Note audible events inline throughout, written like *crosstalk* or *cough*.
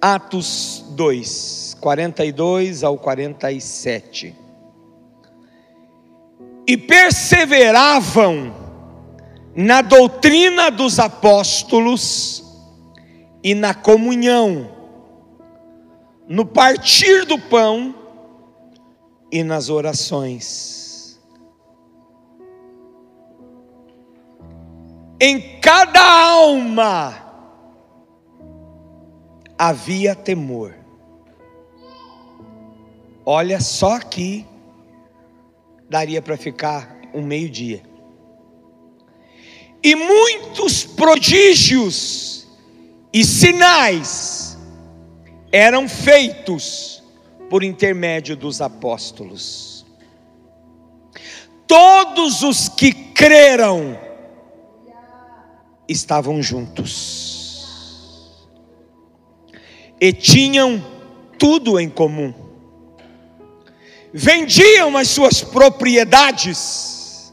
Atos 2, 42 ao 47. E perseveravam na doutrina dos apóstolos e na comunhão, no partir do pão e nas orações. Em cada alma havia temor. Olha só aqui, daria para ficar um meio-dia. E muitos prodígios e sinais eram feitos por intermédio dos apóstolos. Todos os que creram estavam juntos e tinham tudo em comum. Vendiam as suas propriedades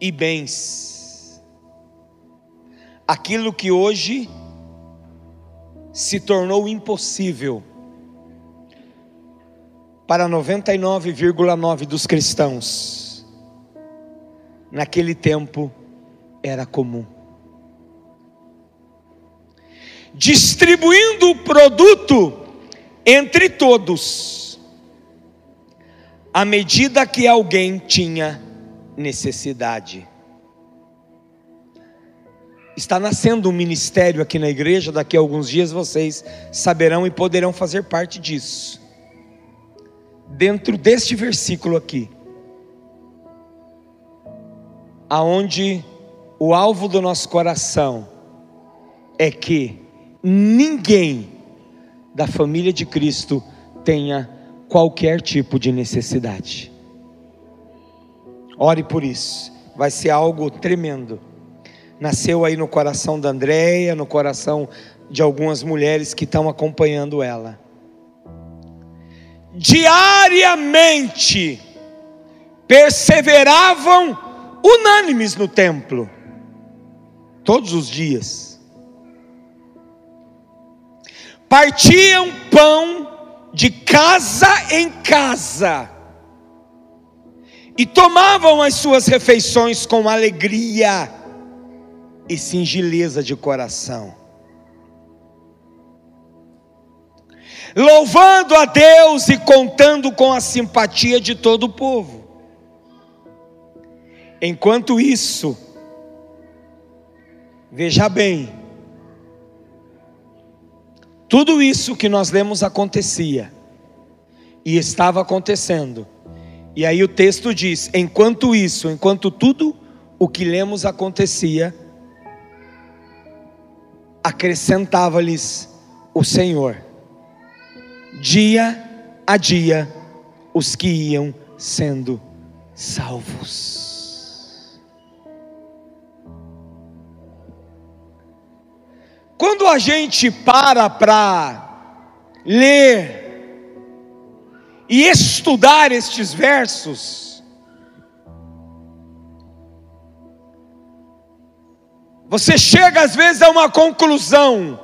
e bens. Aquilo que hoje se tornou impossível para 99,9 dos cristãos, naquele tempo era comum. Distribuindo o produto entre todos, à medida que alguém tinha necessidade. Está nascendo um ministério aqui na igreja, daqui a alguns dias vocês saberão e poderão fazer parte disso. Dentro deste versículo aqui, aonde o alvo do nosso coração é que ninguém da família de Cristo tenha qualquer tipo de necessidade. Ore por isso, vai ser algo tremendo. Nasceu aí no coração da Andréia, no coração de algumas mulheres que estão acompanhando ela. Diariamente perseveravam unânimes no templo, todos os dias partiam pão de casa em casa e tomavam as suas refeições com alegria e singeleza de coração, louvando a Deus e contando com a simpatia de todo o povo. Enquanto isso, veja bem, tudo isso que nós lemos acontecia e estava acontecendo. E aí o texto diz: enquanto isso, enquanto tudo o que lemos acontecia, acrescentava-lhes o Senhor, dia a dia, os que iam sendo salvos. Quando a gente para para ler e estudar estes versos, você chega às vezes a uma conclusão: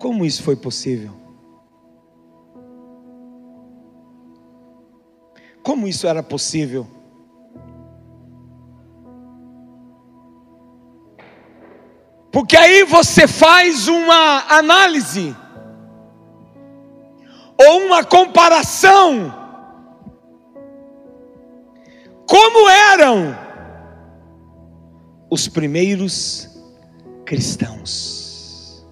como isso foi possível? Como isso era possível? Porque aí você faz uma análise ou uma comparação como eram os primeiros cristãos.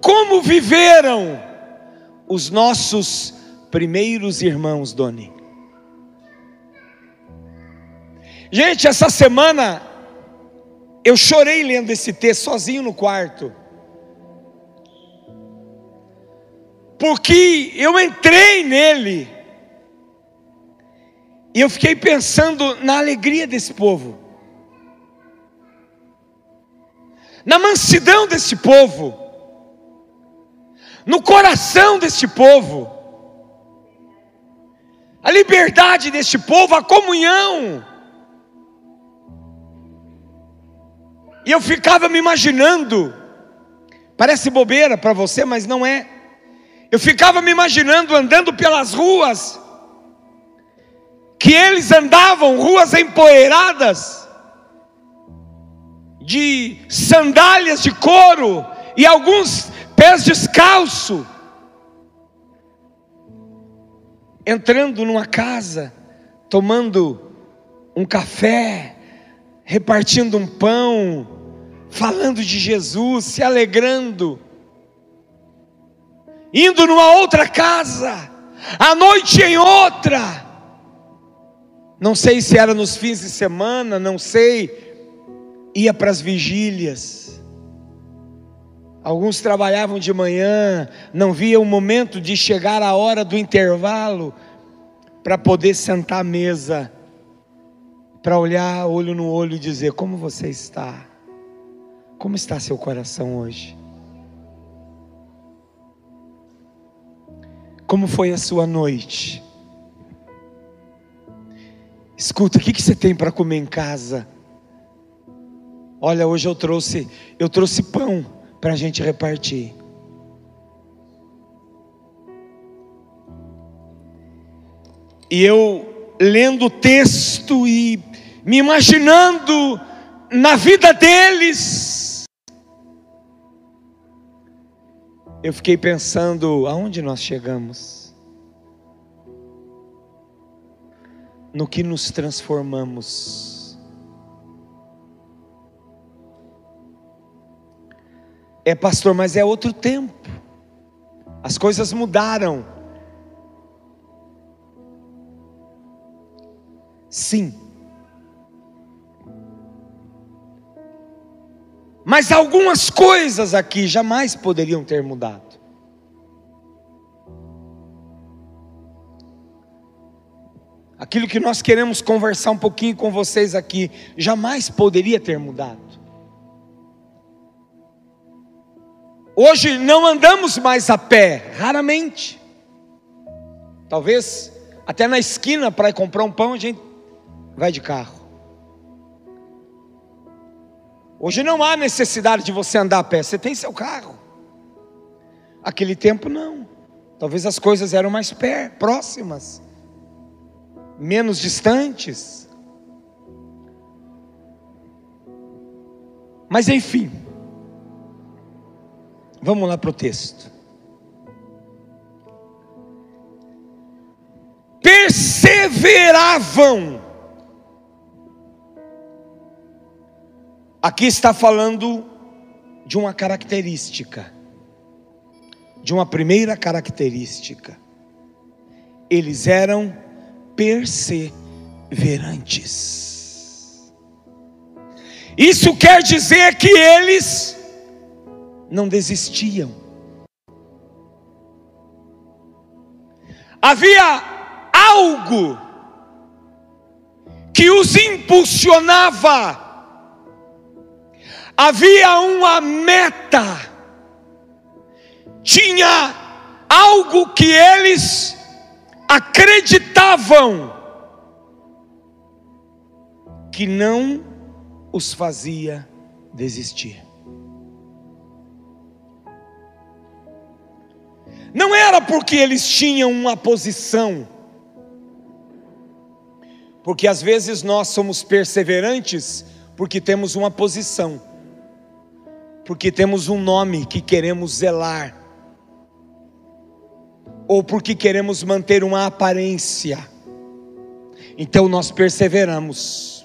Como viveram os nossos primeiros irmãos, Doni? Gente, essa semana eu chorei lendo esse texto sozinho no quarto. Porque eu entrei nele. E eu fiquei pensando na alegria desse povo. Na mansidão desse povo. No coração deste povo. A liberdade deste povo, a comunhão E eu ficava me imaginando, parece bobeira para você, mas não é. Eu ficava me imaginando andando pelas ruas, que eles andavam, ruas empoeiradas, de sandálias de couro e alguns pés descalço, entrando numa casa, tomando um café, repartindo um pão, falando de Jesus, se alegrando, indo numa outra casa, à noite em outra. Não sei se era nos fins de semana, não sei, ia para as vigílias. Alguns trabalhavam de manhã, não via o momento de chegar a hora do intervalo para poder sentar à mesa, para olhar olho no olho e dizer: Como você está? Como está seu coração hoje? Como foi a sua noite? Escuta, o que, você tem para comer em casa? Olha, hoje eu trouxe, eu trouxe pão para a gente repartir. E eu lendo o texto e me imaginando na vida deles, eu fiquei pensando: aonde nós chegamos? No que nos transformamos? É, pastor, mas é outro tempo. As coisas mudaram. Sim. Mas algumas coisas aqui jamais poderiam ter mudado. Aquilo que nós queremos conversar um pouquinho com vocês aqui, jamais poderia ter mudado. Hoje não andamos mais a pé, raramente. Talvez até na esquina para comprar um pão a gente vai de carro. Hoje não há necessidade de você andar a pé, você tem seu carro. Aquele tempo não. Talvez as coisas eram mais próximas, menos distantes. Mas enfim, Vamos lá para o texto. Perseveravam. Aqui está falando de uma característica, de uma primeira característica. Eles eram perseverantes. Isso quer dizer que eles não desistiam. Havia algo que os impulsionava, havia uma meta, tinha algo que eles acreditavam que não os fazia desistir. Não era porque eles tinham uma posição, porque às vezes nós somos perseverantes porque temos uma posição, porque temos um nome que queremos zelar, ou porque queremos manter uma aparência, então nós perseveramos.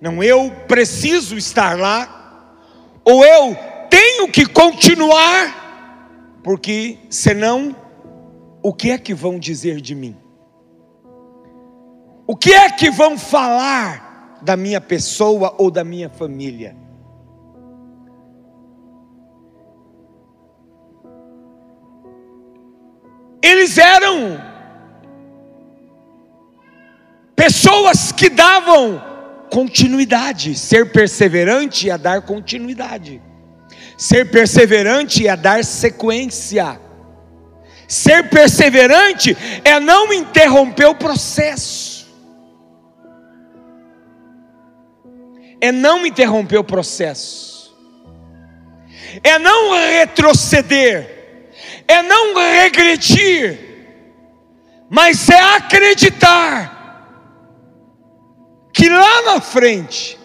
Não, eu preciso estar lá, ou eu tenho que continuar porque senão, o que é que vão dizer de mim? O que é que vão falar da minha pessoa ou da minha família? Eles eram pessoas que davam continuidade, ser perseverante é dar continuidade. Ser perseverante é dar sequência. Ser perseverante é não interromper o processo. é não interromper o processo, é não retroceder, é não regredir, mas é acreditar que lá na frente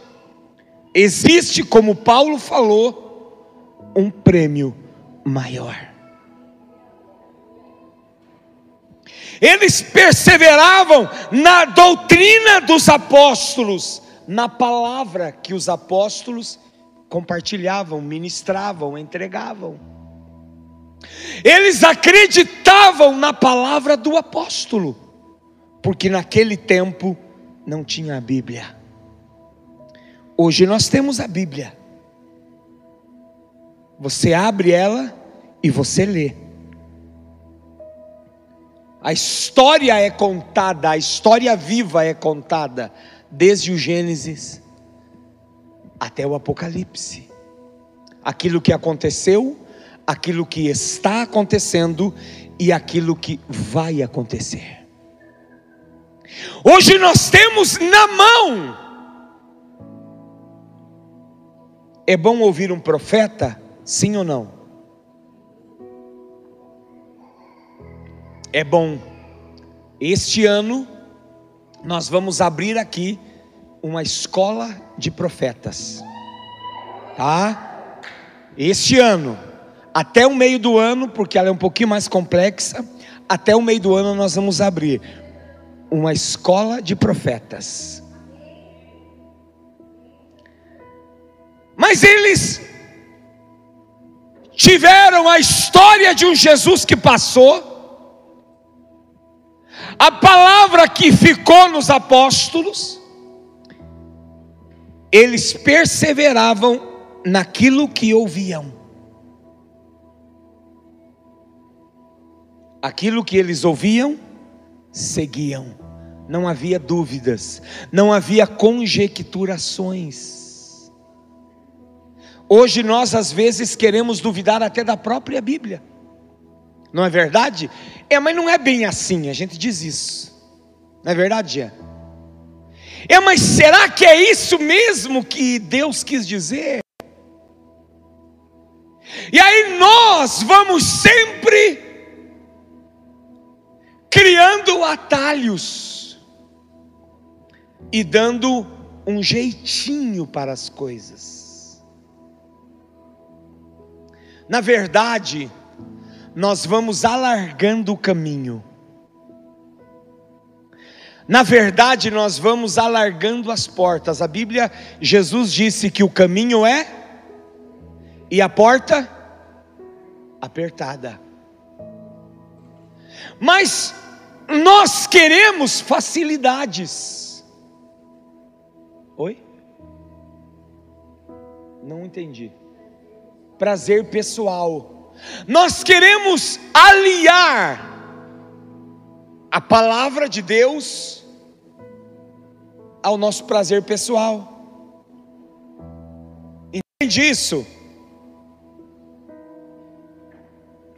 existe, como Paulo falou, um prêmio maior. Eles perseveravam na doutrina dos apóstolos, na palavra que os apóstolos compartilhavam, ministravam, entregavam. Eles acreditavam na palavra do apóstolo, porque naquele tempo não tinha a Bíblia. Hoje nós temos a Bíblia. Você abre ela e você lê. A história é contada, a história viva é contada, desde o Gênesis até o Apocalipse. Aquilo que aconteceu, aquilo que está acontecendo e aquilo que vai acontecer. Hoje nós temos na mão. É bom ouvir um profeta, sim ou não? é bom. Este ano nós vamos abrir aqui uma escola de profetas. Tá? Este ano, até o meio do ano, porque ela é um pouquinho mais complexa, até o meio do ano nós vamos abrir uma escola de profetas. Mas eles tiveram a história de um Jesus que passou, a palavra que ficou nos apóstolos, eles perseveravam naquilo que ouviam. Aquilo que eles ouviam, seguiam. Não havia dúvidas, não havia conjecturações. Hoje nós às vezes queremos duvidar até da própria Bíblia. Não é verdade? É, mas não é bem assim, a gente diz isso. Não é verdade, é? É, mas será que é isso mesmo que Deus quis dizer? E aí nós vamos sempre criando atalhos e dando um jeitinho para as coisas. Na verdade, nós vamos alargando o caminho. Na verdade, nós vamos alargando as portas. A Bíblia, Jesus disse que o caminho é e a porta apertada. Mas nós queremos facilidades. Oi? Não entendi. Prazer pessoal nós queremos aliar a palavra de Deus ao nosso prazer pessoal. Entende isso?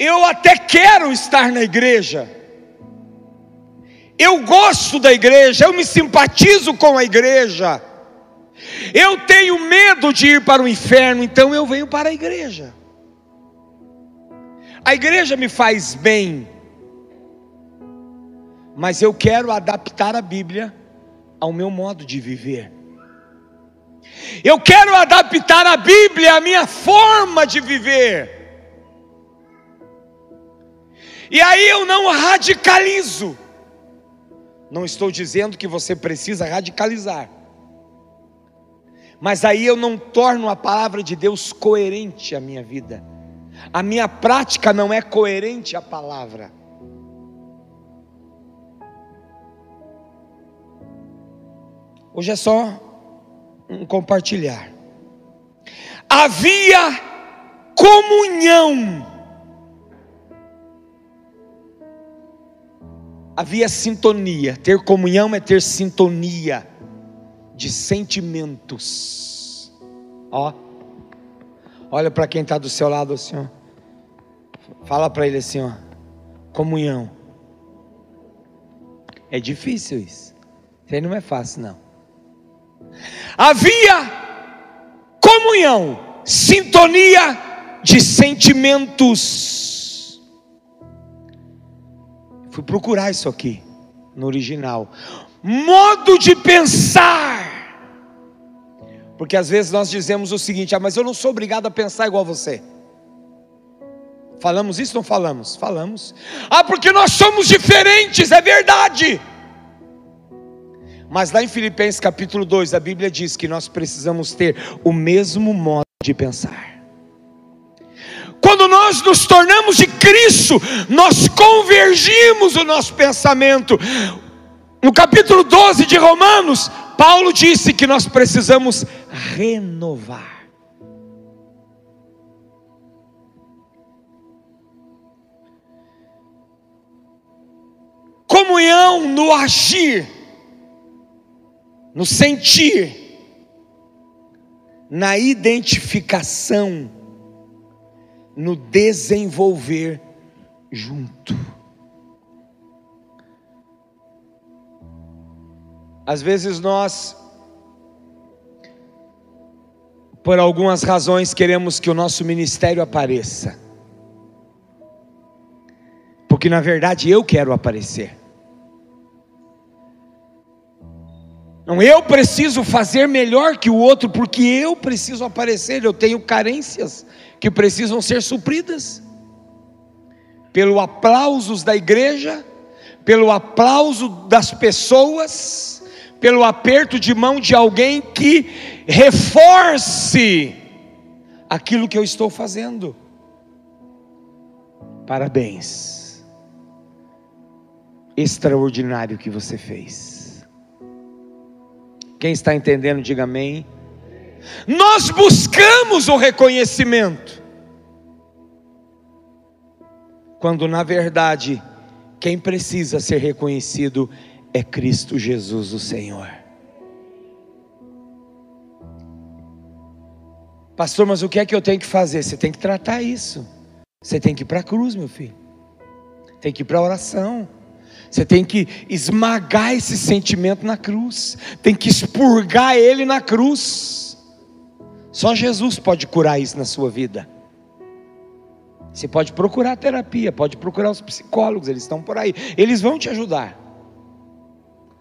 Eu até quero estar na igreja. Eu gosto da igreja, eu me simpatizo com a igreja. Eu tenho medo de ir para o inferno, então eu venho para a igreja. A igreja me faz bem, mas eu quero adaptar a Bíblia ao meu modo de viver. Eu quero adaptar a Bíblia à minha forma de viver. E aí eu não radicalizo. Não estou dizendo que você precisa radicalizar. Mas aí eu não torno a palavra de Deus coerente à minha vida a minha prática não é coerente à palavra. Hoje é só um compartilhar. Havia comunhão. Havia sintonia. Ter comunhão é ter sintonia de sentimentos. Ó. Olha para quem está do seu lado assim, ó. Fala para ele assim, ó. Comunhão. É difícil isso. Isso aí não é fácil, não. Havia Comunhão, sintonia de sentimentos. Fui procurar isso aqui no original. Modo de pensar. Porque às vezes nós dizemos o seguinte: ah, mas eu não sou obrigado a pensar igual você. Falamos isso ou não falamos? Falamos. Ah, porque nós somos diferentes, é verdade. Mas lá em Filipenses capítulo 2, a Bíblia diz que nós precisamos ter o mesmo modo de pensar. Quando nós nos tornamos de Cristo, nós convergimos o nosso pensamento. No capítulo 12 de Romanos, Paulo disse que nós precisamos renovar. Comunhão no agir, no sentir, na identificação, no desenvolver junto. Às vezes nós, por algumas razões, queremos que o nosso ministério apareça, porque na verdade eu quero aparecer. Não, eu preciso fazer melhor que o outro, porque eu preciso aparecer, eu tenho carências que precisam ser supridas. Pelo aplausos da igreja, pelo aplauso das pessoas, pelo aperto de mão de alguém que reforce aquilo que eu estou fazendo. Parabéns. Extraordinário que você fez. Quem está entendendo, diga amém. Nós buscamos o reconhecimento, quando na verdade quem precisa ser reconhecido é Cristo Jesus, o Senhor. Pastor, mas o que é que eu tenho que fazer? Você tem que tratar isso. Você tem que ir para a cruz, meu filho. Tem que ir para a oração. Você tem que esmagar esse sentimento na cruz. Tem que expurgar ele na cruz. Só Jesus pode curar isso na sua vida. Você pode procurar terapia, pode procurar os psicólogos, eles estão por aí. Eles vão te ajudar.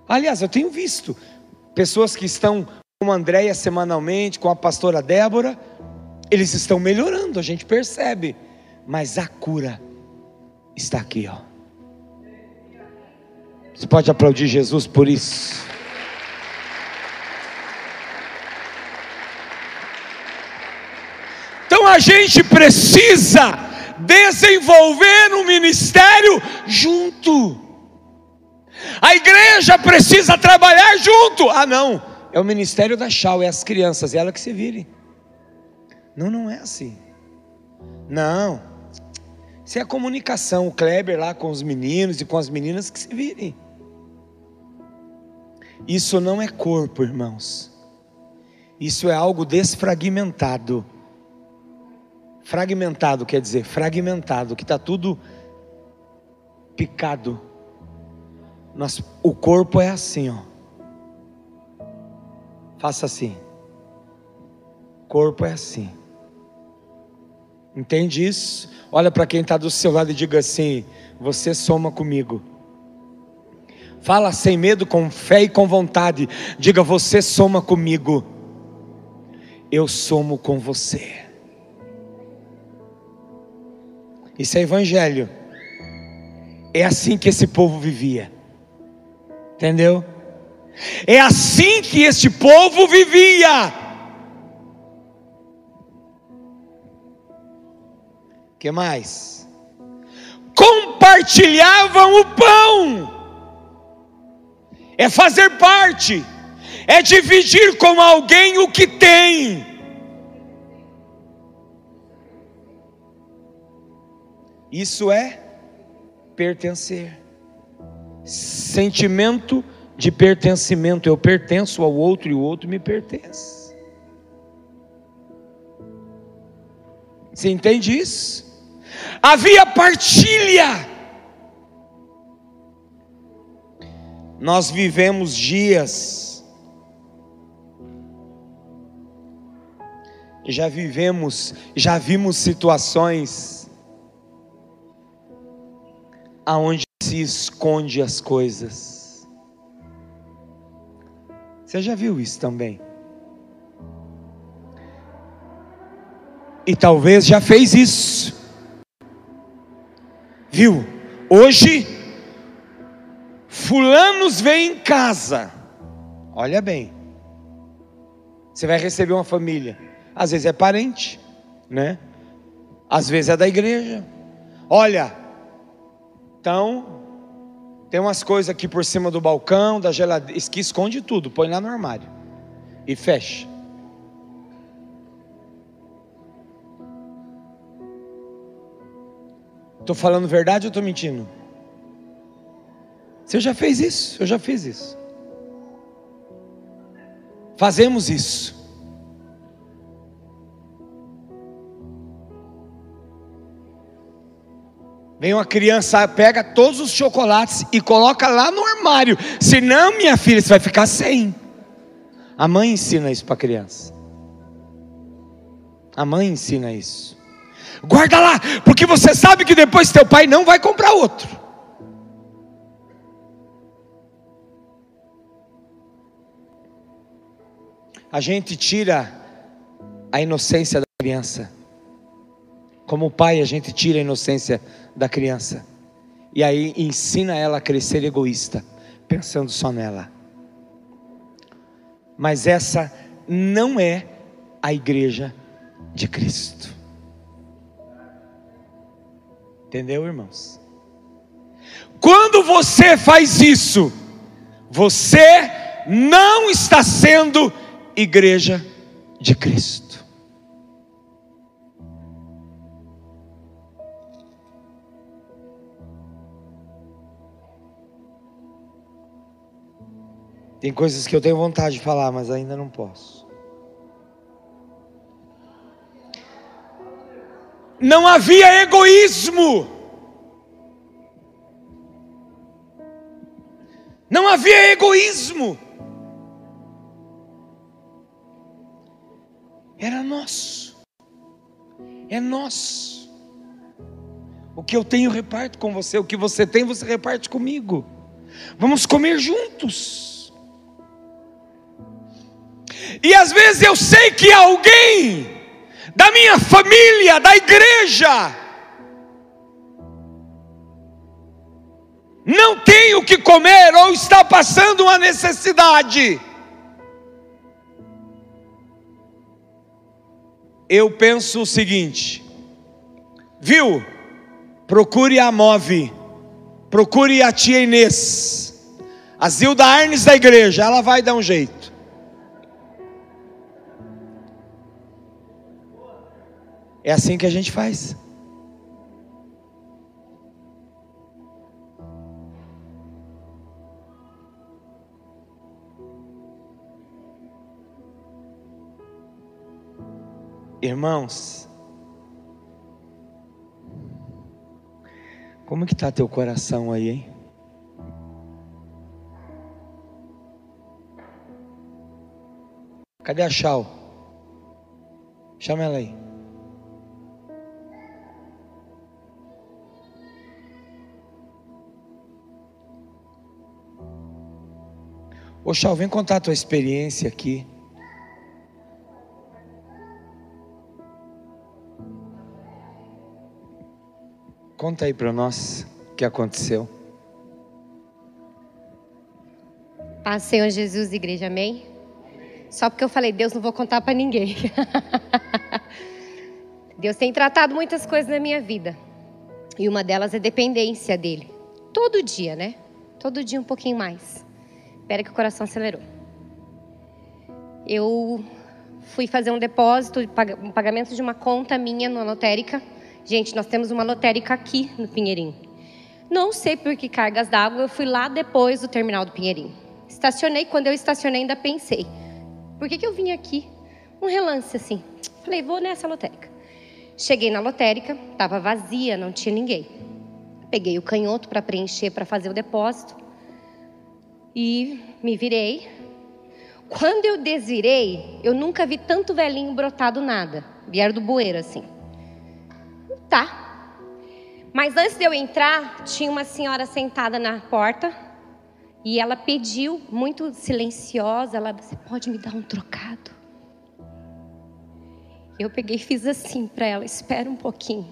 Aliás, eu tenho visto pessoas que estão com a Andréia semanalmente, com a pastora Débora, eles estão melhorando, a gente percebe, mas a cura está aqui, ó. Você pode aplaudir Jesus por isso. Então a gente precisa desenvolver um ministério junto. A igreja precisa trabalhar junto. Ah, não. É o ministério da Chau, é as crianças, é ela que se vire. Não, não é assim. Não. Isso é a comunicação. O Kleber lá com os meninos e com as meninas que se virem. Isso não é corpo, irmãos. Isso é algo desfragmentado. Fragmentado quer dizer fragmentado, que está tudo picado nós, o corpo é assim, ó. Faça assim. O corpo é assim. Entende isso? Olha para quem está do seu lado e diga assim: Você soma comigo. Fala sem medo, com fé e com vontade. Diga: Você soma comigo. Eu somo com você. Isso é evangelho. É assim que esse povo vivia. Entendeu? É assim que este povo vivia. Que mais? Compartilhavam o pão. É fazer parte. É dividir com alguém o que tem. Isso é pertencer sentimento de pertencimento. Eu pertenço ao outro e o outro me pertence. Você entende isso? Havia partilha. Nós vivemos dias já vivemos, já vimos situações aonde se esconde as coisas. Você já viu isso também? E talvez já fez isso. Viu? Hoje, fulanos vêm em casa. Olha bem. Você vai receber uma família. Às vezes é parente, né? Às vezes é da igreja. Olha, então tem umas coisas aqui por cima do balcão, da geladeira, que esconde tudo, põe lá no armário e fecha. Estou falando verdade ou estou mentindo? Você já fez isso? Eu já fiz isso. Fazemos isso. Vem uma criança, pega todos os chocolates e coloca lá no armário. Senão, minha filha, você vai ficar sem. A mãe ensina isso para a criança. A mãe ensina isso. Guarda lá, porque você sabe que depois teu pai não vai comprar outro. A gente tira a inocência da criança. Como pai, a gente tira a inocência da criança. E aí ensina ela a crescer egoísta, pensando só nela. Mas essa não é a igreja de Cristo. Entendeu, irmãos? Quando você faz isso, você não está sendo igreja de Cristo. Tem coisas que eu tenho vontade de falar, mas ainda não posso. não havia egoísmo. Não havia egoísmo. Era nosso. É nosso. O que eu tenho, reparto com você. O que você tem, você reparte comigo. Vamos comer juntos. E às vezes eu sei que alguém da minha família, da igreja. Não tem o que comer ou está passando uma necessidade. Eu penso o seguinte, viu? Procure a Move, procure a tia Inês, a Zilda Arnes da igreja, ela vai dar um jeito. É assim que a gente faz. Irmãos, como que está teu coração aí, hein? Cadê a Chau? Chama ela aí. Ô Chau, vem contar a tua experiência aqui. Conta aí para nós o que aconteceu. Paz, Senhor Jesus, igreja, amém? Só porque eu falei, Deus, não vou contar para ninguém. *laughs* Deus tem tratado muitas coisas na minha vida. E uma delas é dependência dele. Todo dia, né? Todo dia um pouquinho mais. Espera que o coração acelerou. Eu fui fazer um depósito, um pagamento de uma conta minha na lotérica. Gente, nós temos uma lotérica aqui no Pinheirinho. Não sei por que cargas d'água, eu fui lá depois do terminal do Pinheirinho. Estacionei, quando eu estacionei ainda pensei, por que, que eu vim aqui? Um relance assim. Falei, vou nessa lotérica. Cheguei na lotérica, estava vazia, não tinha ninguém. Peguei o canhoto para preencher, para fazer o depósito e me virei. Quando eu desvirei, eu nunca vi tanto velhinho brotado nada. Vieram do bueiro assim. Tá. Mas antes de eu entrar, tinha uma senhora sentada na porta e ela pediu, muito silenciosa, ela, você pode me dar um trocado? Eu peguei e fiz assim para ela, espera um pouquinho.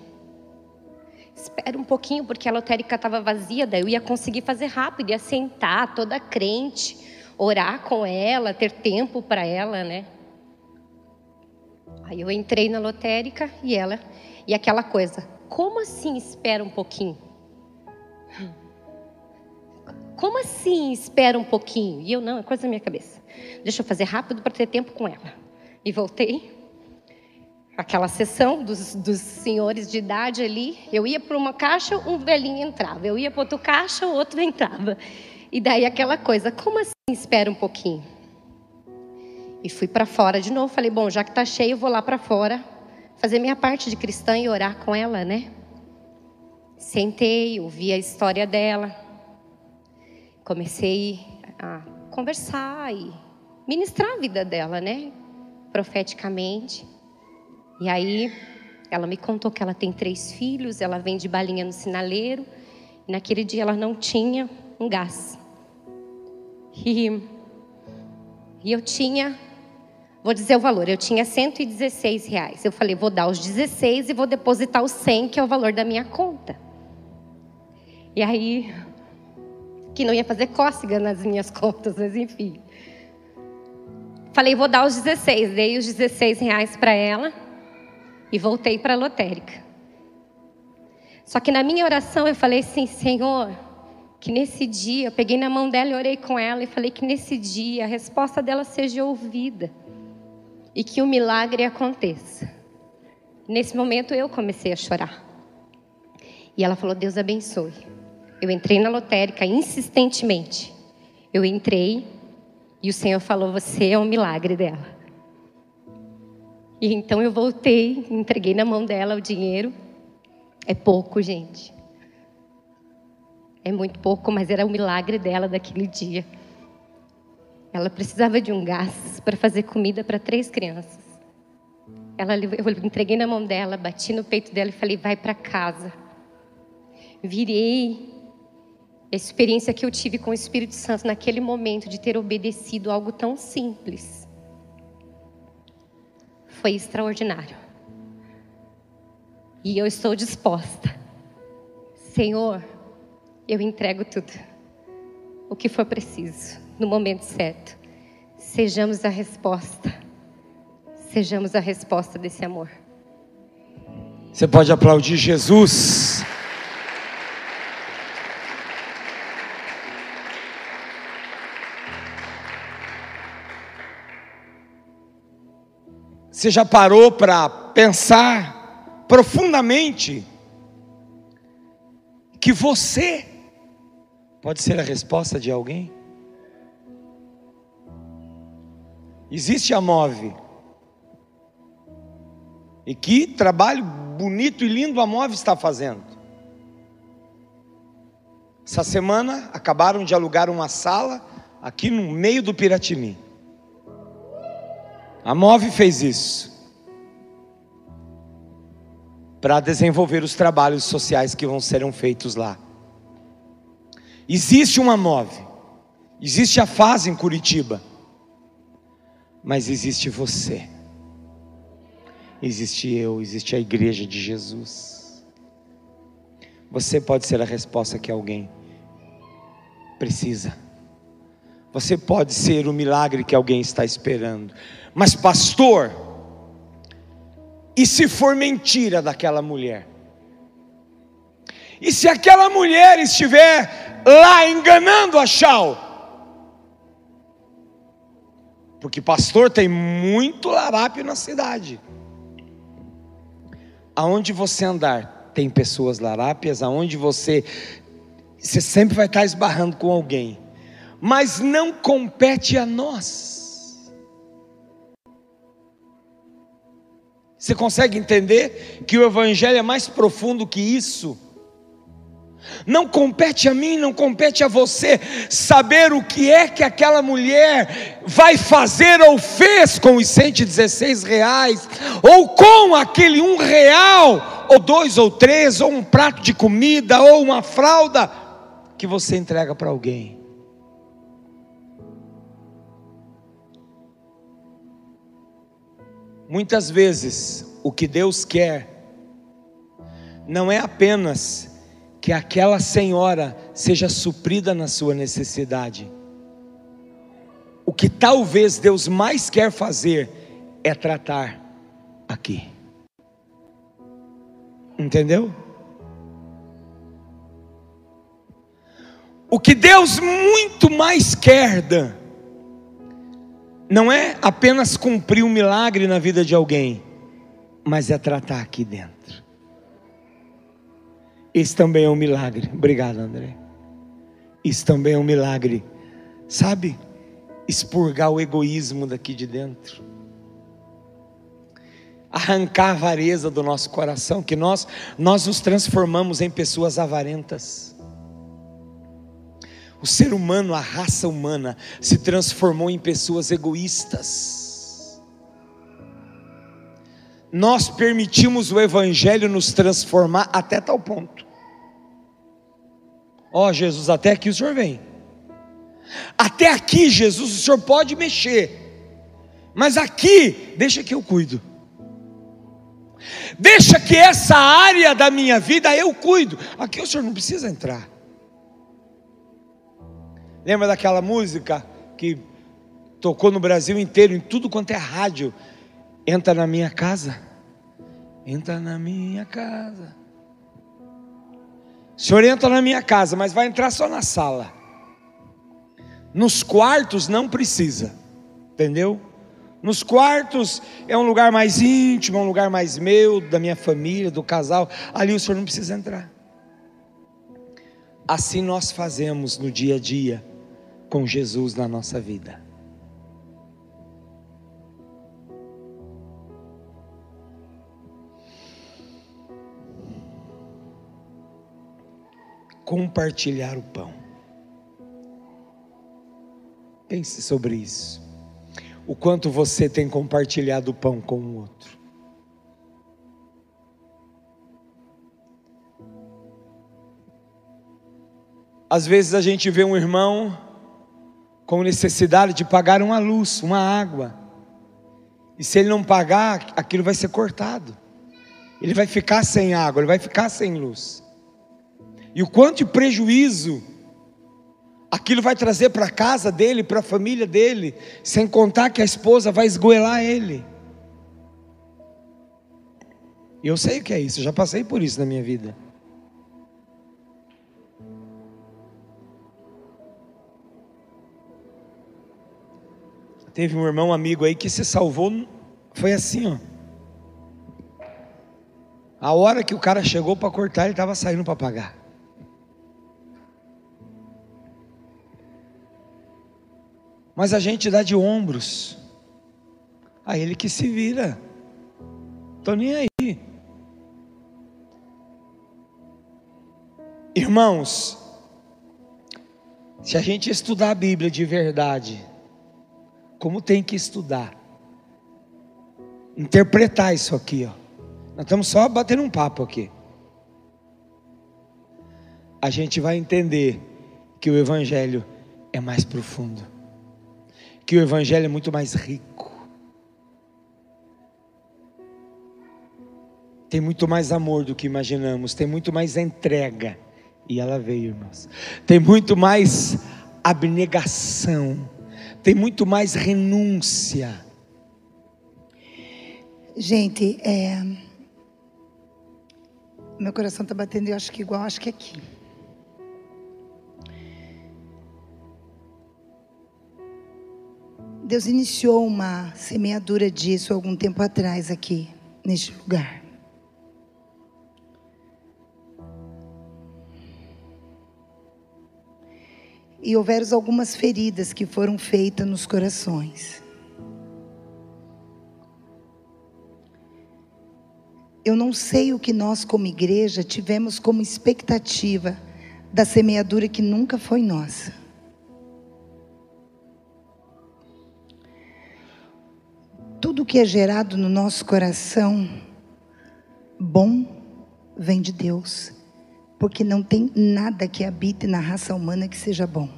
Espera um pouquinho, porque a lotérica estava vazia, daí eu ia conseguir fazer rápido, ia sentar toda crente, orar com ela, ter tempo para ela, né? Aí eu entrei na lotérica e ela, e aquela coisa, como assim espera um pouquinho? Como assim espera um pouquinho? E eu, não, é coisa da minha cabeça. Deixa eu fazer rápido para ter tempo com ela. E voltei. Aquela sessão dos, dos senhores de idade ali. Eu ia para uma caixa, um velhinho entrava. Eu ia para outra caixa, o outro entrava. E daí aquela coisa, como assim espera um pouquinho? E fui para fora de novo. Falei, bom, já que está cheio, eu vou lá para fora fazer minha parte de cristã e orar com ela, né? Sentei, ouvi a história dela. Comecei a conversar e ministrar a vida dela, né? Profeticamente. E aí, ela me contou que ela tem três filhos, ela vende balinha no sinaleiro. E naquele dia ela não tinha um gás. E, e eu tinha, vou dizer o valor, eu tinha 116 reais. Eu falei, vou dar os 16 e vou depositar os 100, que é o valor da minha conta. E aí, que não ia fazer cócega nas minhas *laughs* contas, mas enfim. Falei, vou dar os 16. Dei os 16 reais para ela e voltei para a lotérica. Só que na minha oração eu falei assim, Senhor, que nesse dia, eu peguei na mão dela e orei com ela e falei que nesse dia a resposta dela seja ouvida e que o milagre aconteça. Nesse momento eu comecei a chorar. E ela falou: Deus abençoe. Eu entrei na lotérica insistentemente. Eu entrei e o Senhor falou: Você é um milagre dela. E então eu voltei, entreguei na mão dela o dinheiro. É pouco, gente. É muito pouco, mas era o milagre dela daquele dia. Ela precisava de um gás para fazer comida para três crianças. Ela, eu entreguei na mão dela, bati no peito dela e falei: vai para casa. Virei. A experiência que eu tive com o Espírito Santo naquele momento de ter obedecido algo tão simples foi extraordinário. E eu estou disposta. Senhor, eu entrego tudo. O que for preciso, no momento certo. Sejamos a resposta. Sejamos a resposta desse amor. Você pode aplaudir Jesus. Você já parou para pensar profundamente que você pode ser a resposta de alguém? Existe a Move. E que trabalho bonito e lindo a Move está fazendo. Essa semana acabaram de alugar uma sala aqui no meio do Piratini. A Move fez isso para desenvolver os trabalhos sociais que vão serem feitos lá. Existe uma Move, existe a fase em Curitiba, mas existe você, existe eu, existe a igreja de Jesus. Você pode ser a resposta que alguém precisa. Você pode ser o milagre que alguém está esperando. Mas, pastor, e se for mentira daquela mulher? E se aquela mulher estiver lá enganando a Chau? Porque pastor tem muito larápio na cidade. Aonde você andar, tem pessoas larápias, aonde você você sempre vai estar esbarrando com alguém. Mas não compete a nós. Você consegue entender que o Evangelho é mais profundo que isso? Não compete a mim, não compete a você saber o que é que aquela mulher vai fazer ou fez com os 116 reais, ou com aquele um real, ou dois ou três, ou um prato de comida, ou uma fralda que você entrega para alguém. Muitas vezes o que Deus quer não é apenas que aquela senhora seja suprida na sua necessidade. O que talvez Deus mais quer fazer é tratar aqui. Entendeu? O que Deus muito mais quer, Dan, não é apenas cumprir um milagre na vida de alguém, mas é tratar aqui dentro. Isso também é um milagre. Obrigado, André. Isso também é um milagre. Sabe? Expurgar o egoísmo daqui de dentro. Arrancar a avareza do nosso coração, que nós nós nos transformamos em pessoas avarentas. O ser humano, a raça humana, se transformou em pessoas egoístas. Nós permitimos o Evangelho nos transformar até tal ponto. Ó oh, Jesus, até aqui o Senhor vem. Até aqui, Jesus, o Senhor pode mexer. Mas aqui, deixa que eu cuido. Deixa que essa área da minha vida eu cuido. Aqui o Senhor não precisa entrar. Lembra daquela música que tocou no Brasil inteiro, em tudo quanto é rádio? Entra na minha casa. Entra na minha casa. O senhor entra na minha casa, mas vai entrar só na sala. Nos quartos não precisa, entendeu? Nos quartos é um lugar mais íntimo, é um lugar mais meu, da minha família, do casal. Ali o senhor não precisa entrar. Assim nós fazemos no dia a dia com Jesus na nossa vida. Compartilhar o pão. Pense sobre isso. O quanto você tem compartilhado o pão com o outro. Às vezes a gente vê um irmão com necessidade de pagar uma luz, uma água. E se ele não pagar, aquilo vai ser cortado. Ele vai ficar sem água, ele vai ficar sem luz. E o quanto de prejuízo aquilo vai trazer para a casa dele, para a família dele, sem contar que a esposa vai esgoelar ele. Eu sei o que é isso, já passei por isso na minha vida. Teve um irmão amigo aí que se salvou, foi assim, ó. A hora que o cara chegou para cortar, ele estava saindo para pagar. Mas a gente dá de ombros. A ele que se vira. Estou nem aí. Irmãos, se a gente estudar a Bíblia de verdade, como tem que estudar, interpretar isso aqui, ó. Nós estamos só batendo um papo aqui. A gente vai entender que o Evangelho é mais profundo, que o Evangelho é muito mais rico, tem muito mais amor do que imaginamos, tem muito mais entrega, e ela veio, irmãos, tem muito mais abnegação tem muito mais renúncia. Gente, é... meu coração está batendo, eu acho que igual, acho que aqui. Deus iniciou uma semeadura disso algum tempo atrás aqui, neste lugar. e houveram algumas feridas que foram feitas nos corações. Eu não sei o que nós, como igreja, tivemos como expectativa da semeadura que nunca foi nossa. Tudo que é gerado no nosso coração, bom, vem de Deus. Porque não tem nada que habite na raça humana que seja bom.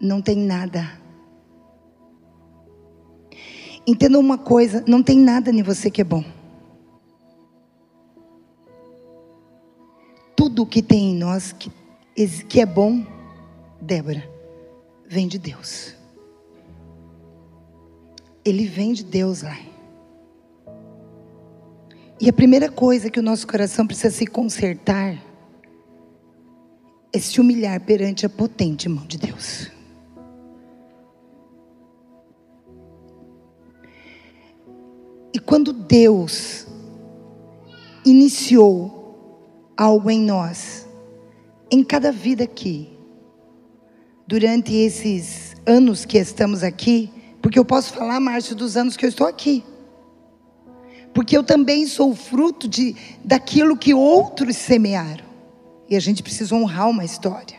Não tem nada. Entenda uma coisa: não tem nada em você que é bom. Tudo que tem em nós que, que é bom, Débora, vem de Deus. Ele vem de Deus lá. E a primeira coisa que o nosso coração precisa se consertar é se humilhar perante a potente mão de Deus. E quando Deus iniciou algo em nós, em cada vida aqui, durante esses anos que estamos aqui, porque eu posso falar, Márcio, dos anos que eu estou aqui porque eu também sou fruto de daquilo que outros semearam. E a gente precisa honrar uma história.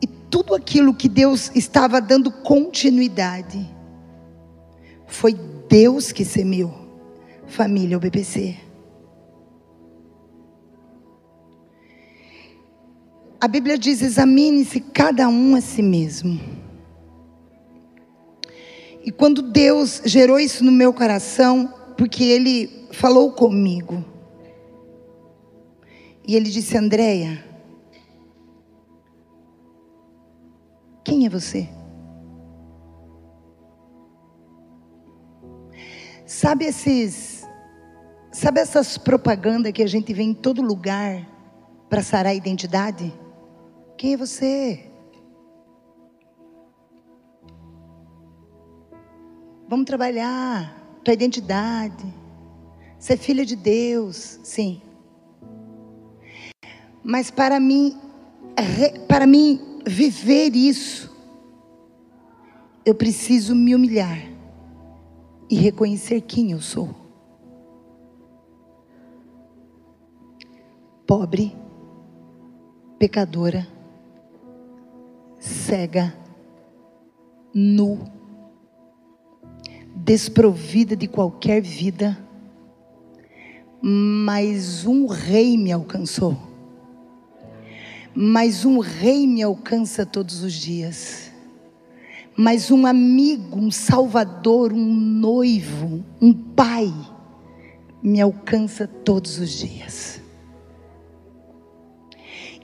E tudo aquilo que Deus estava dando continuidade foi Deus que semeou. Família OBPC. A Bíblia diz: examine-se cada um a si mesmo. E quando Deus gerou isso no meu coração, porque Ele falou comigo, e Ele disse: Andréia, quem é você? Sabe esses, sabe essas propagandas que a gente vê em todo lugar para sarar a identidade? Quem é você? Vamos trabalhar tua identidade. Ser filha de Deus, sim. Mas para mim, para mim viver isso, eu preciso me humilhar e reconhecer quem eu sou. Pobre, pecadora, cega, nu desprovida de qualquer vida, mas um rei me alcançou. Mas um rei me alcança todos os dias. Mas um amigo, um salvador, um noivo, um pai me alcança todos os dias.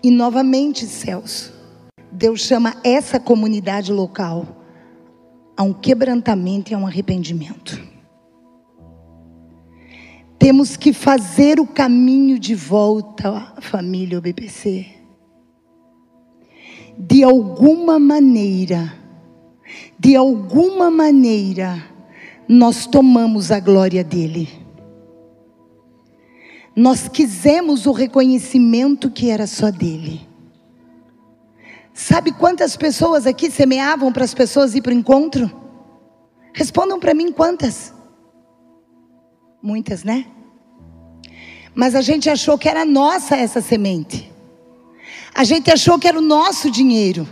E novamente, Celso, Deus chama essa comunidade local a um quebrantamento e a um arrependimento. Temos que fazer o caminho de volta família OBPC. De alguma maneira, de alguma maneira, nós tomamos a glória dele. Nós quisemos o reconhecimento que era só dele. Sabe quantas pessoas aqui semeavam para as pessoas ir para o encontro? Respondam para mim quantas? Muitas, né? Mas a gente achou que era nossa essa semente. A gente achou que era o nosso dinheiro.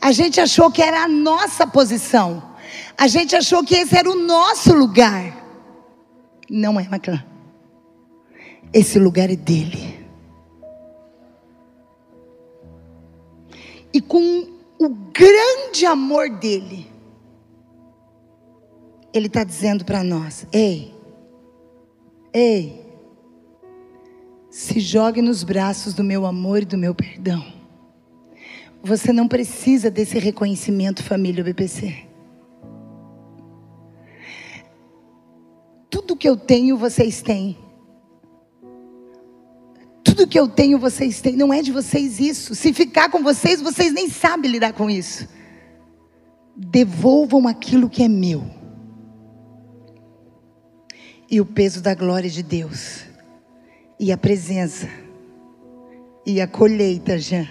A gente achou que era a nossa posição. A gente achou que esse era o nosso lugar. Não é, Maclã. Esse lugar é dele. E com o grande amor dele, ele está dizendo para nós: ei, ei, se jogue nos braços do meu amor e do meu perdão. Você não precisa desse reconhecimento, família BPC. Tudo que eu tenho, vocês têm. Tudo que eu tenho, vocês têm. Não é de vocês isso. Se ficar com vocês, vocês nem sabem lidar com isso. Devolvam aquilo que é meu. E o peso da glória de Deus. E a presença. E a colheita, já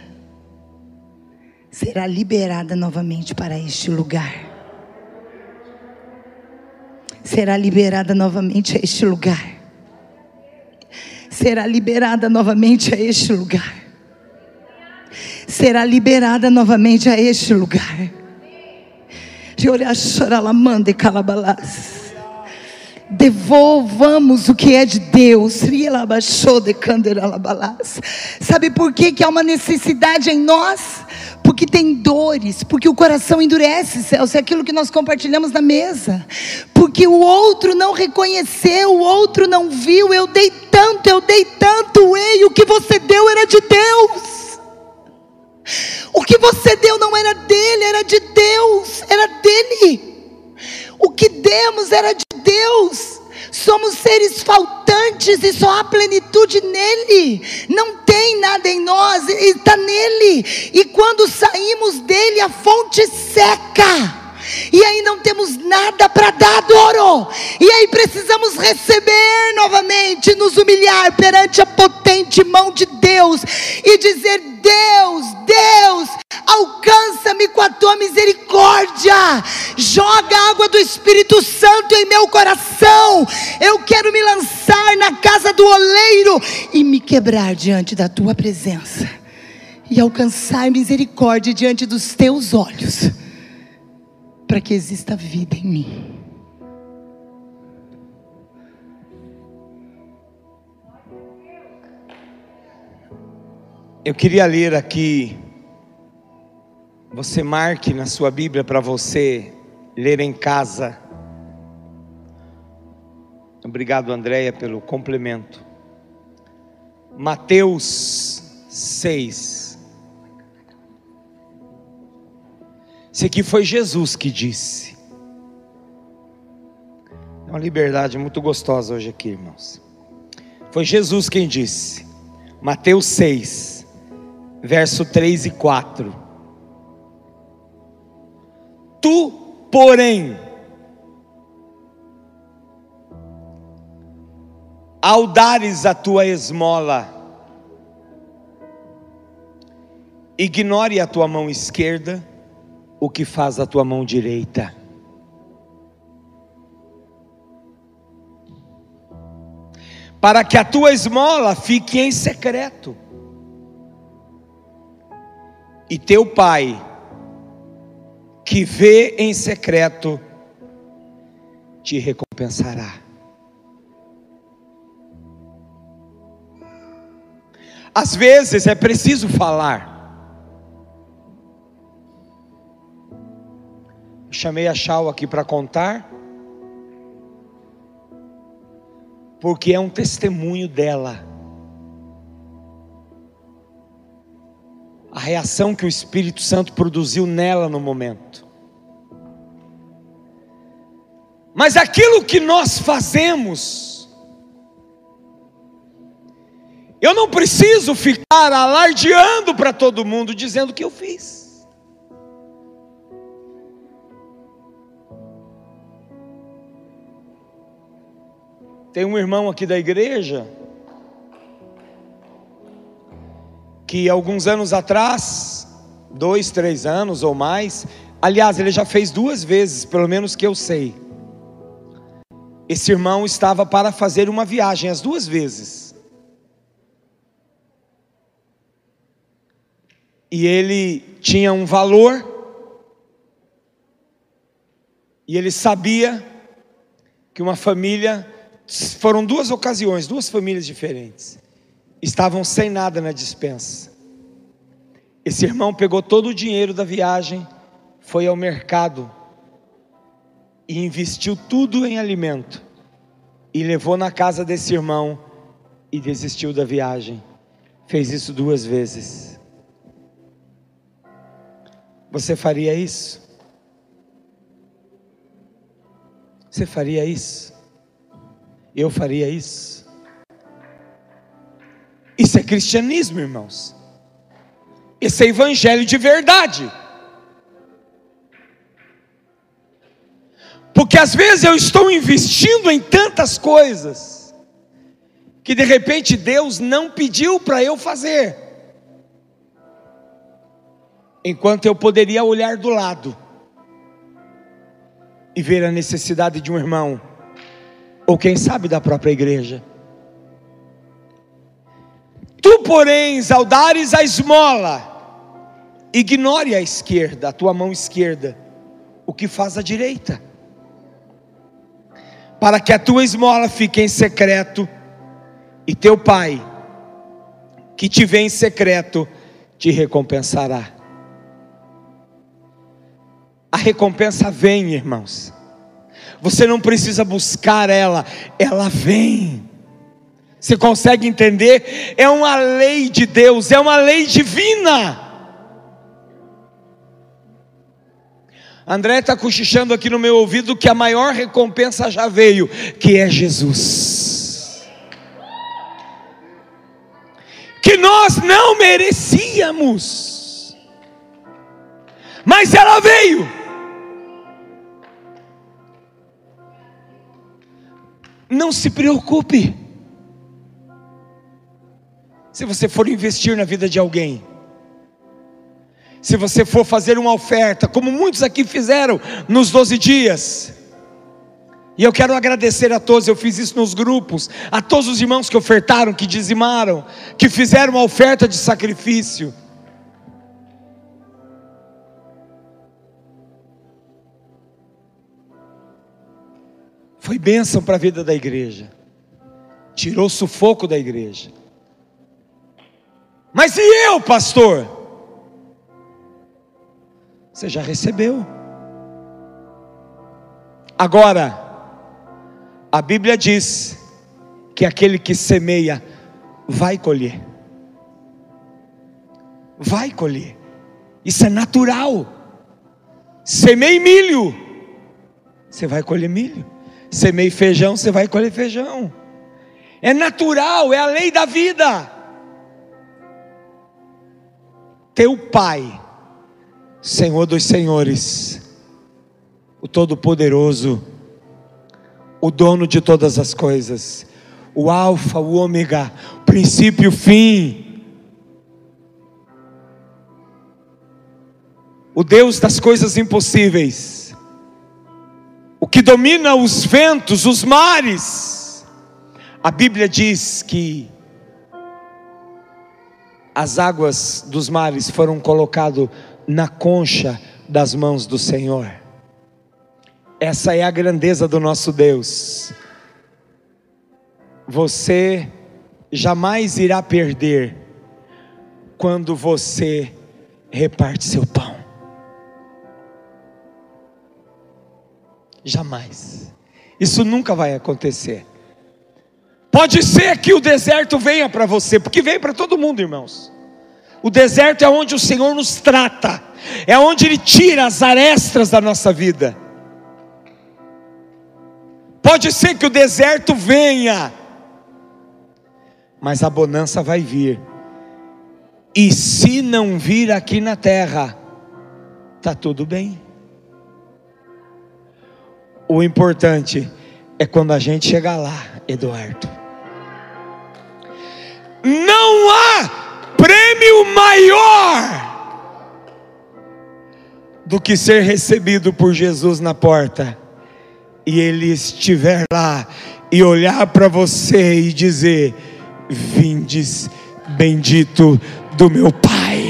será liberada novamente para este lugar. Será liberada novamente a este lugar será liberada novamente a este lugar. Será liberada novamente a este lugar. Choralalamande calabalás. Devolvamos o que é de Deus. Sabe por que, que há uma necessidade em nós? Porque tem dores, porque o coração endurece, Celso, é aquilo que nós compartilhamos na mesa. Porque o outro não reconheceu, o outro não viu. Eu dei tanto, eu dei tanto, ei, o que você deu era de Deus. O que você deu não era dele, era de Deus, era dele. O que demos era de Deus. Somos seres faltantes e só há plenitude nele. Não tem nada em nós, está nele. E quando saímos dele, a fonte seca. E aí não temos nada para dar, Doro. E aí precisamos receber novamente, nos humilhar perante a potente mão de Deus e dizer: Deus, Deus, alcança-me com a tua misericórdia, joga a água do Espírito Santo em meu coração. Eu quero me lançar na casa do oleiro e me quebrar diante da tua presença e alcançar misericórdia diante dos teus olhos, para que exista vida em mim. Eu queria ler aqui você marque na sua Bíblia para você ler em casa. Obrigado, Andréia, pelo complemento. Mateus 6. Esse aqui foi Jesus que disse. É uma liberdade muito gostosa hoje aqui, irmãos. Foi Jesus quem disse. Mateus 6, verso 3 e 4. Tu, porém, ao dares a tua esmola, ignore a tua mão esquerda o que faz a tua mão direita. Para que a tua esmola fique em secreto, e teu pai, que vê em secreto, te recompensará. Às vezes é preciso falar. Chamei a Chau aqui para contar, porque é um testemunho dela. a reação que o Espírito Santo produziu nela no momento. Mas aquilo que nós fazemos, eu não preciso ficar alardeando para todo mundo dizendo o que eu fiz. Tem um irmão aqui da igreja que alguns anos atrás, dois, três anos ou mais, aliás, ele já fez duas vezes, pelo menos que eu sei. Esse irmão estava para fazer uma viagem as duas vezes. E ele tinha um valor, e ele sabia que uma família, foram duas ocasiões, duas famílias diferentes estavam sem nada na dispensa. Esse irmão pegou todo o dinheiro da viagem, foi ao mercado e investiu tudo em alimento e levou na casa desse irmão e desistiu da viagem. Fez isso duas vezes. Você faria isso? Você faria isso? Eu faria isso? Isso é cristianismo, irmãos. Esse é evangelho de verdade. Porque às vezes eu estou investindo em tantas coisas que de repente Deus não pediu para eu fazer. Enquanto eu poderia olhar do lado e ver a necessidade de um irmão, ou quem sabe da própria igreja. Tu, porém, ao dares a esmola, ignore a esquerda, a tua mão esquerda, o que faz a direita, para que a tua esmola fique em secreto, e teu pai, que te vê em secreto, te recompensará. A recompensa vem, irmãos. Você não precisa buscar ela, ela vem. Você consegue entender? É uma lei de Deus, é uma lei divina. André está cochichando aqui no meu ouvido que a maior recompensa já veio, que é Jesus. Que nós não merecíamos, mas ela veio. Não se preocupe. Se você for investir na vida de alguém, se você for fazer uma oferta, como muitos aqui fizeram nos 12 dias, e eu quero agradecer a todos, eu fiz isso nos grupos, a todos os irmãos que ofertaram, que dizimaram, que fizeram uma oferta de sacrifício. Foi bênção para a vida da igreja, tirou o sufoco da igreja. Mas e eu, pastor? Você já recebeu. Agora, a Bíblia diz que aquele que semeia vai colher. Vai colher. Isso é natural. Semeie milho, você vai colher milho. Semeie feijão, você vai colher feijão. É natural, é a lei da vida. Teu Pai, Senhor dos Senhores, o Todo-Poderoso, o dono de todas as coisas, o Alfa, o Ômega, o princípio o fim, o Deus das coisas impossíveis, o que domina os ventos, os mares. A Bíblia diz que as águas dos mares foram colocadas na concha das mãos do Senhor. Essa é a grandeza do nosso Deus. Você jamais irá perder quando você reparte seu pão. Jamais. Isso nunca vai acontecer. Pode ser que o deserto venha para você, porque vem para todo mundo, irmãos. O deserto é onde o Senhor nos trata, é onde Ele tira as arestas da nossa vida. Pode ser que o deserto venha, mas a bonança vai vir. E se não vir aqui na terra, tá tudo bem. O importante é quando a gente chegar lá, Eduardo não há prêmio maior do que ser recebido por Jesus na porta e ele estiver lá e olhar para você e dizer: Vindes, bendito do meu Pai.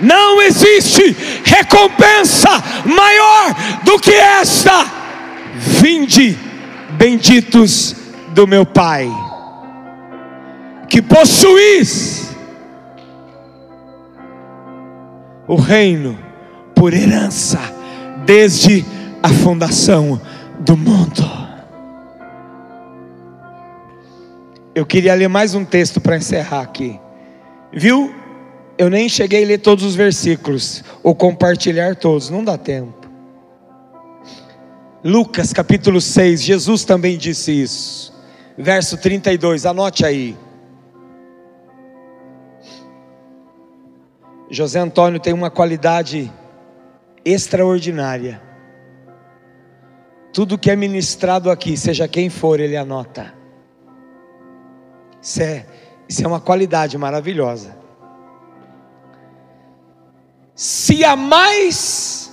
Não existe recompensa maior do que esta. Vinde, benditos do meu Pai, que possuís o reino por herança desde a fundação do mundo. Eu queria ler mais um texto para encerrar aqui. Viu? Eu nem cheguei a ler todos os versículos ou compartilhar todos, não dá tempo. Lucas capítulo 6, Jesus também disse isso. Verso 32, anote aí. José Antônio tem uma qualidade extraordinária. Tudo que é ministrado aqui, seja quem for, ele anota. Isso é, isso é uma qualidade maravilhosa. Se amais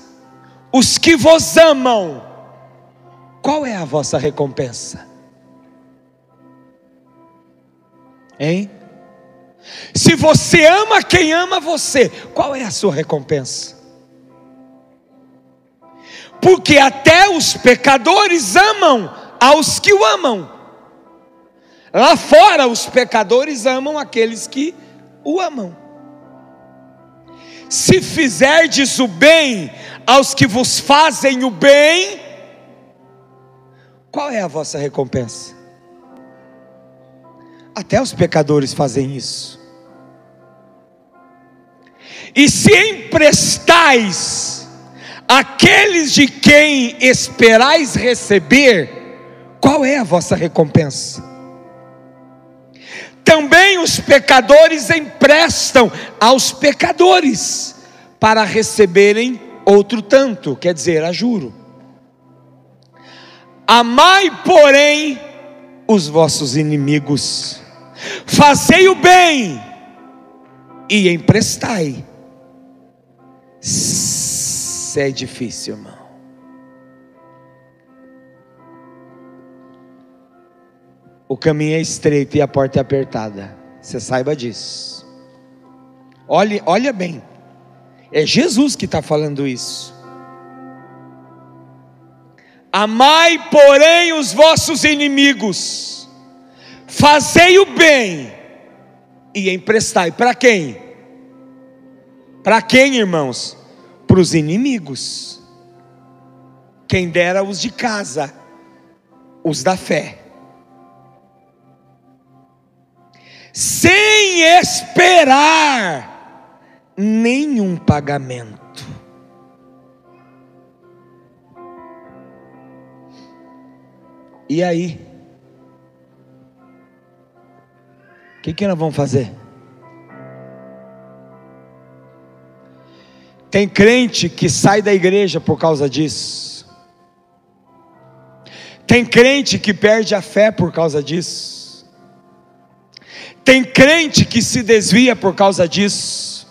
os que vos amam, qual é a vossa recompensa? Hein? Se você ama quem ama você, qual é a sua recompensa? Porque até os pecadores amam aos que o amam. Lá fora, os pecadores amam aqueles que o amam. Se fizerdes o bem aos que vos fazem o bem, qual é a vossa recompensa? Até os pecadores fazem isso. E se emprestais aqueles de quem esperais receber, qual é a vossa recompensa? Também os pecadores emprestam aos pecadores para receberem outro tanto, quer dizer, a juro. Amai, porém, os vossos inimigos, fazei o bem e emprestai. Se é difícil, irmão. O caminho é estreito e a porta é apertada. Você saiba disso. Olhe, olha bem. É Jesus que está falando isso. Amai, porém, os vossos inimigos, fazei o bem e emprestai. Para quem? Para quem, irmãos? Para os inimigos. Quem dera os de casa, os da fé. Sem esperar nenhum pagamento. E aí? O que, que nós vamos fazer? Tem crente que sai da igreja por causa disso. Tem crente que perde a fé por causa disso. Tem crente que se desvia por causa disso.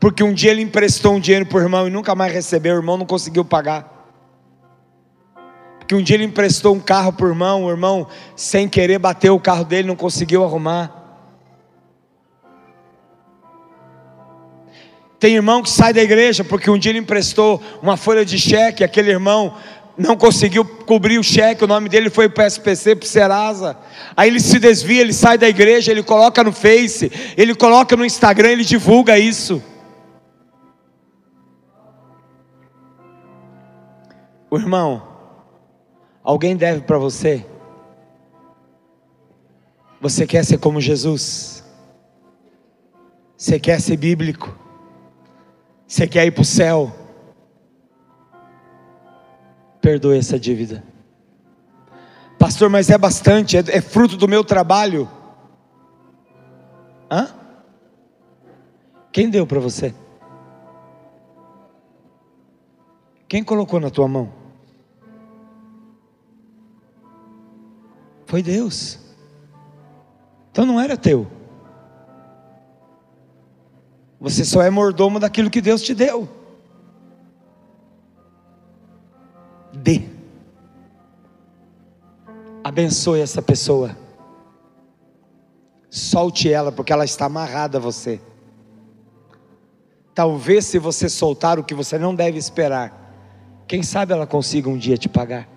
Porque um dia ele emprestou um dinheiro para o irmão e nunca mais recebeu, o irmão não conseguiu pagar. Porque um dia ele emprestou um carro para o irmão, o irmão, sem querer, bateu o carro dele, não conseguiu arrumar. Tem irmão que sai da igreja porque um dia ele emprestou uma folha de cheque, aquele irmão não conseguiu cobrir o cheque, o nome dele foi para o SPC, para o Serasa. Aí ele se desvia, ele sai da igreja, ele coloca no Face, ele coloca no Instagram, ele divulga isso. O irmão, alguém deve para você? Você quer ser como Jesus? Você quer ser bíblico? Você quer ir para o céu? Perdoe essa dívida. Pastor, mas é bastante, é, é fruto do meu trabalho. Hã? Quem deu para você? Quem colocou na tua mão? Foi Deus. Então não era teu. Você só é mordomo daquilo que Deus te deu. Dê. Abençoe essa pessoa. Solte ela, porque ela está amarrada a você. Talvez, se você soltar o que você não deve esperar, quem sabe ela consiga um dia te pagar.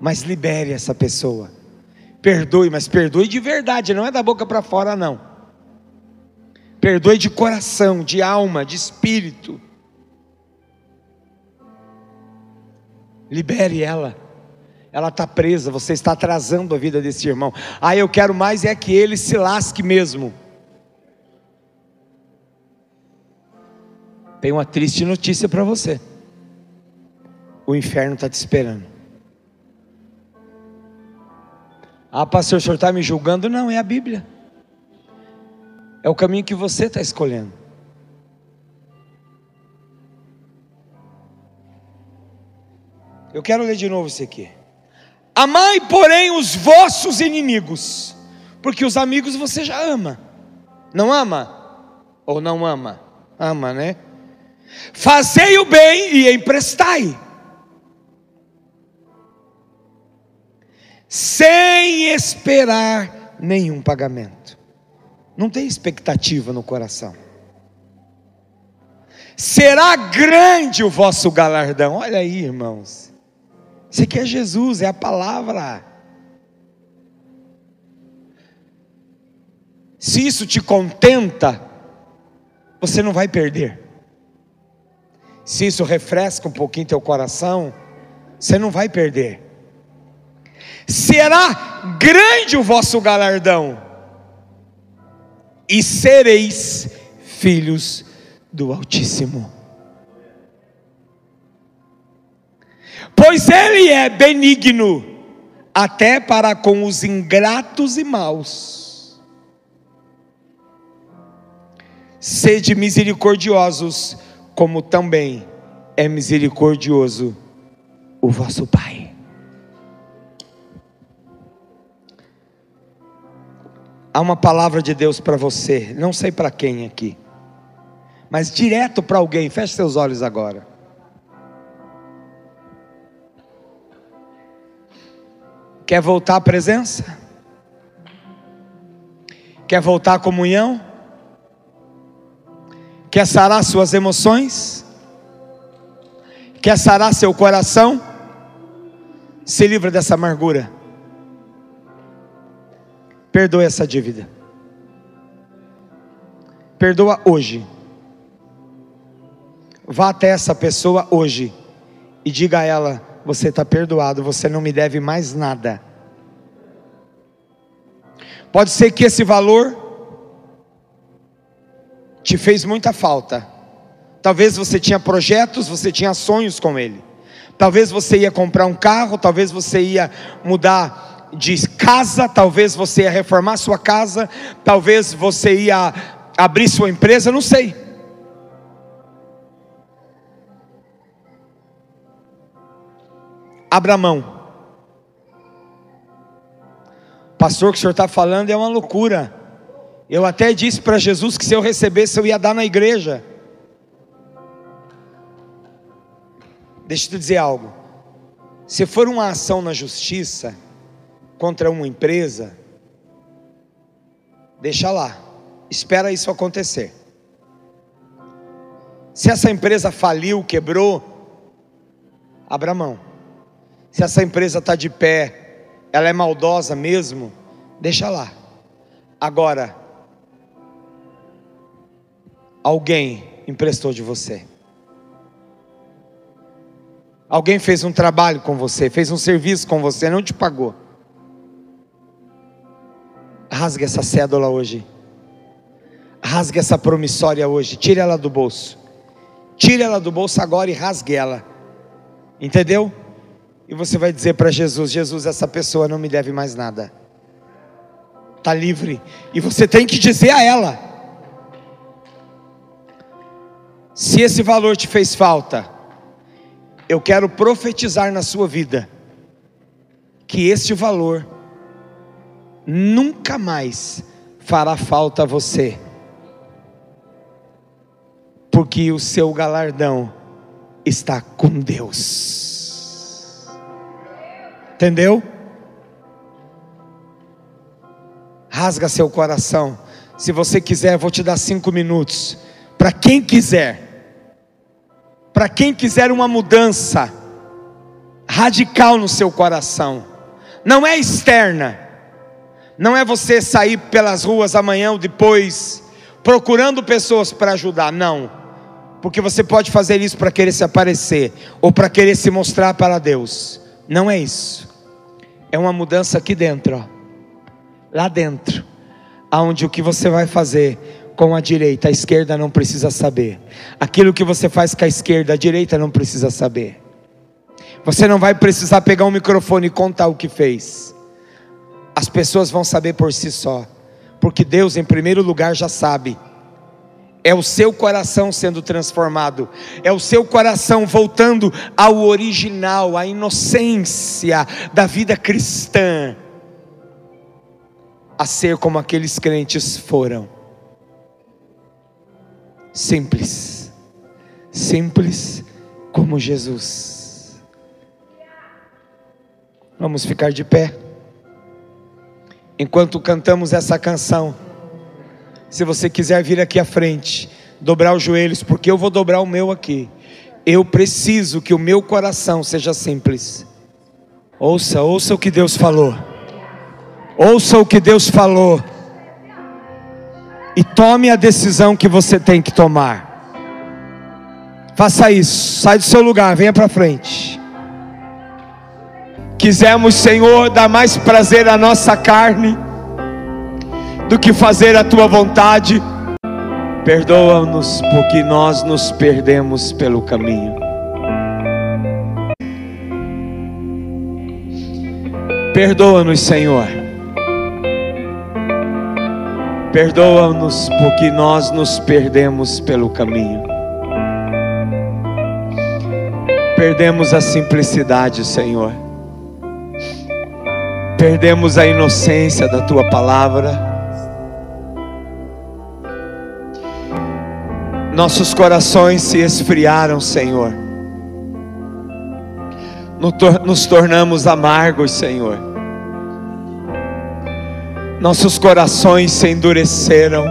Mas libere essa pessoa. Perdoe, mas perdoe de verdade, não é da boca para fora, não. Perdoe de coração, de alma, de espírito. Libere ela. Ela está presa, você está atrasando a vida desse irmão. Ah, eu quero mais é que ele se lasque mesmo. Tem uma triste notícia para você. O inferno está te esperando. Ah, pastor, o senhor está me julgando? Não, é a Bíblia. É o caminho que você está escolhendo. Eu quero ler de novo isso aqui. Amai, porém, os vossos inimigos, porque os amigos você já ama. Não ama? Ou não ama? Ama, né? Fazei o bem e emprestai. Sem esperar nenhum pagamento. Não tem expectativa no coração. Será grande o vosso galardão. Olha aí, irmãos. Isso aqui é Jesus, é a palavra. Se isso te contenta, você não vai perder. Se isso refresca um pouquinho teu coração, você não vai perder. Será grande o vosso galardão, e sereis filhos do Altíssimo. Pois Ele é benigno, até para com os ingratos e maus. Sede misericordiosos, como também é misericordioso o vosso Pai. Há uma palavra de Deus para você, não sei para quem aqui, mas direto para alguém, feche seus olhos agora. Quer voltar à presença? Quer voltar à comunhão? Quer sarar suas emoções? Quer sarar seu coração? Se livra dessa amargura. Perdoa essa dívida. Perdoa hoje. Vá até essa pessoa hoje e diga a ela: Você está perdoado, você não me deve mais nada. Pode ser que esse valor te fez muita falta. Talvez você tinha projetos, você tinha sonhos com ele. Talvez você ia comprar um carro, talvez você ia mudar de casa, talvez você ia reformar sua casa, talvez você ia abrir sua empresa, não sei. Abra mão. Pastor, o que o senhor está falando é uma loucura. Eu até disse para Jesus que se eu recebesse, eu ia dar na igreja. Deixa eu te dizer algo. Se for uma ação na justiça, contra uma empresa, deixa lá, espera isso acontecer. Se essa empresa faliu, quebrou, abra mão. Se essa empresa está de pé, ela é maldosa mesmo, deixa lá. Agora, alguém emprestou de você. Alguém fez um trabalho com você, fez um serviço com você, não te pagou. Rasgue essa cédula hoje. Rasgue essa promissória hoje. Tire ela do bolso. Tire ela do bolso agora e rasgue ela. Entendeu? E você vai dizer para Jesus: Jesus, essa pessoa não me deve mais nada. Está livre. E você tem que dizer a ela: se esse valor te fez falta, eu quero profetizar na sua vida que este valor nunca mais fará falta a você, porque o seu galardão está com Deus. Entendeu? Rasga seu coração. Se você quiser, vou te dar cinco minutos. Para quem quiser, para quem quiser uma mudança radical no seu coração, não é externa não é você sair pelas ruas amanhã ou depois procurando pessoas para ajudar, não. Porque você pode fazer isso para querer se aparecer ou para querer se mostrar para Deus. Não é isso. É uma mudança aqui dentro, ó. Lá dentro, aonde o que você vai fazer com a direita, a esquerda não precisa saber. Aquilo que você faz com a esquerda, a direita não precisa saber. Você não vai precisar pegar um microfone e contar o que fez as pessoas vão saber por si só, porque Deus, em primeiro lugar, já sabe. É o seu coração sendo transformado, é o seu coração voltando ao original, à inocência da vida cristã, a ser como aqueles crentes foram. Simples, simples como Jesus. Vamos ficar de pé. Enquanto cantamos essa canção, se você quiser vir aqui à frente, dobrar os joelhos, porque eu vou dobrar o meu aqui. Eu preciso que o meu coração seja simples. Ouça, ouça o que Deus falou. Ouça o que Deus falou. E tome a decisão que você tem que tomar. Faça isso. Sai do seu lugar, venha para frente. Quisemos, Senhor, dar mais prazer à nossa carne do que fazer a tua vontade. Perdoa-nos porque nós nos perdemos pelo caminho. Perdoa-nos, Senhor. Perdoa-nos porque nós nos perdemos pelo caminho. Perdemos a simplicidade, Senhor. Perdemos a inocência da tua palavra. Nossos corações se esfriaram, Senhor. Nos tornamos amargos, Senhor. Nossos corações se endureceram.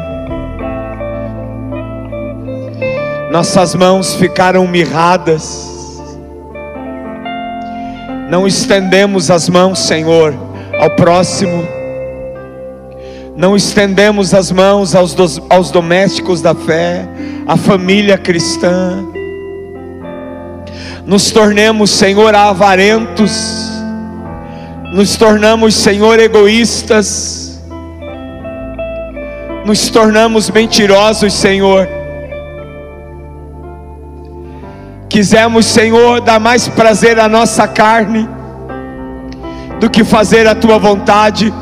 Nossas mãos ficaram mirradas. Não estendemos as mãos, Senhor, ao próximo não estendemos as mãos aos, dos, aos domésticos da fé, à família cristã, nos tornemos, Senhor, avarentos, nos tornamos, Senhor, egoístas, nos tornamos mentirosos, Senhor. Quisemos, Senhor, dar mais prazer à nossa carne do que fazer a tua vontade.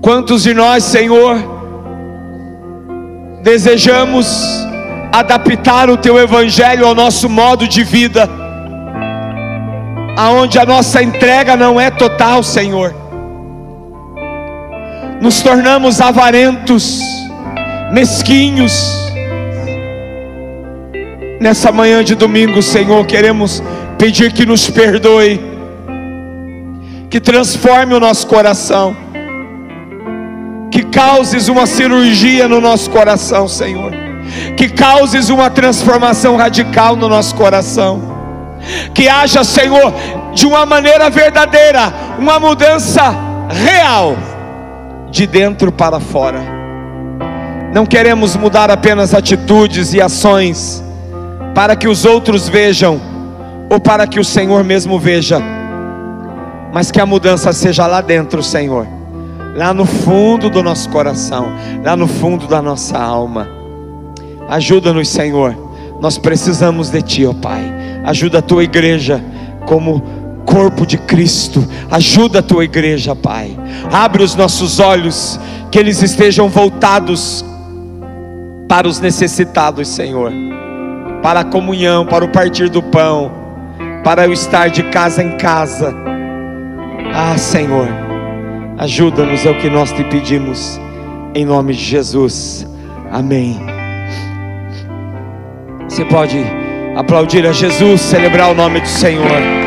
Quantos de nós, Senhor, desejamos adaptar o teu evangelho ao nosso modo de vida, aonde a nossa entrega não é total, Senhor. Nos tornamos avarentos, mesquinhos. Nessa manhã de domingo, Senhor, queremos pedir que nos perdoe, que transforme o nosso coração que causes uma cirurgia no nosso coração, Senhor. Que causes uma transformação radical no nosso coração. Que haja, Senhor, de uma maneira verdadeira, uma mudança real, de dentro para fora. Não queremos mudar apenas atitudes e ações para que os outros vejam ou para que o Senhor mesmo veja, mas que a mudança seja lá dentro, Senhor lá no fundo do nosso coração, lá no fundo da nossa alma. Ajuda-nos, Senhor. Nós precisamos de Ti, ó Pai. Ajuda a tua igreja como corpo de Cristo. Ajuda a tua igreja, Pai. Abre os nossos olhos, que eles estejam voltados para os necessitados, Senhor. Para a comunhão, para o partir do pão, para o estar de casa em casa. Ah, Senhor. Ajuda-nos, é o que nós te pedimos, em nome de Jesus. Amém. Você pode aplaudir a Jesus, celebrar o nome do Senhor.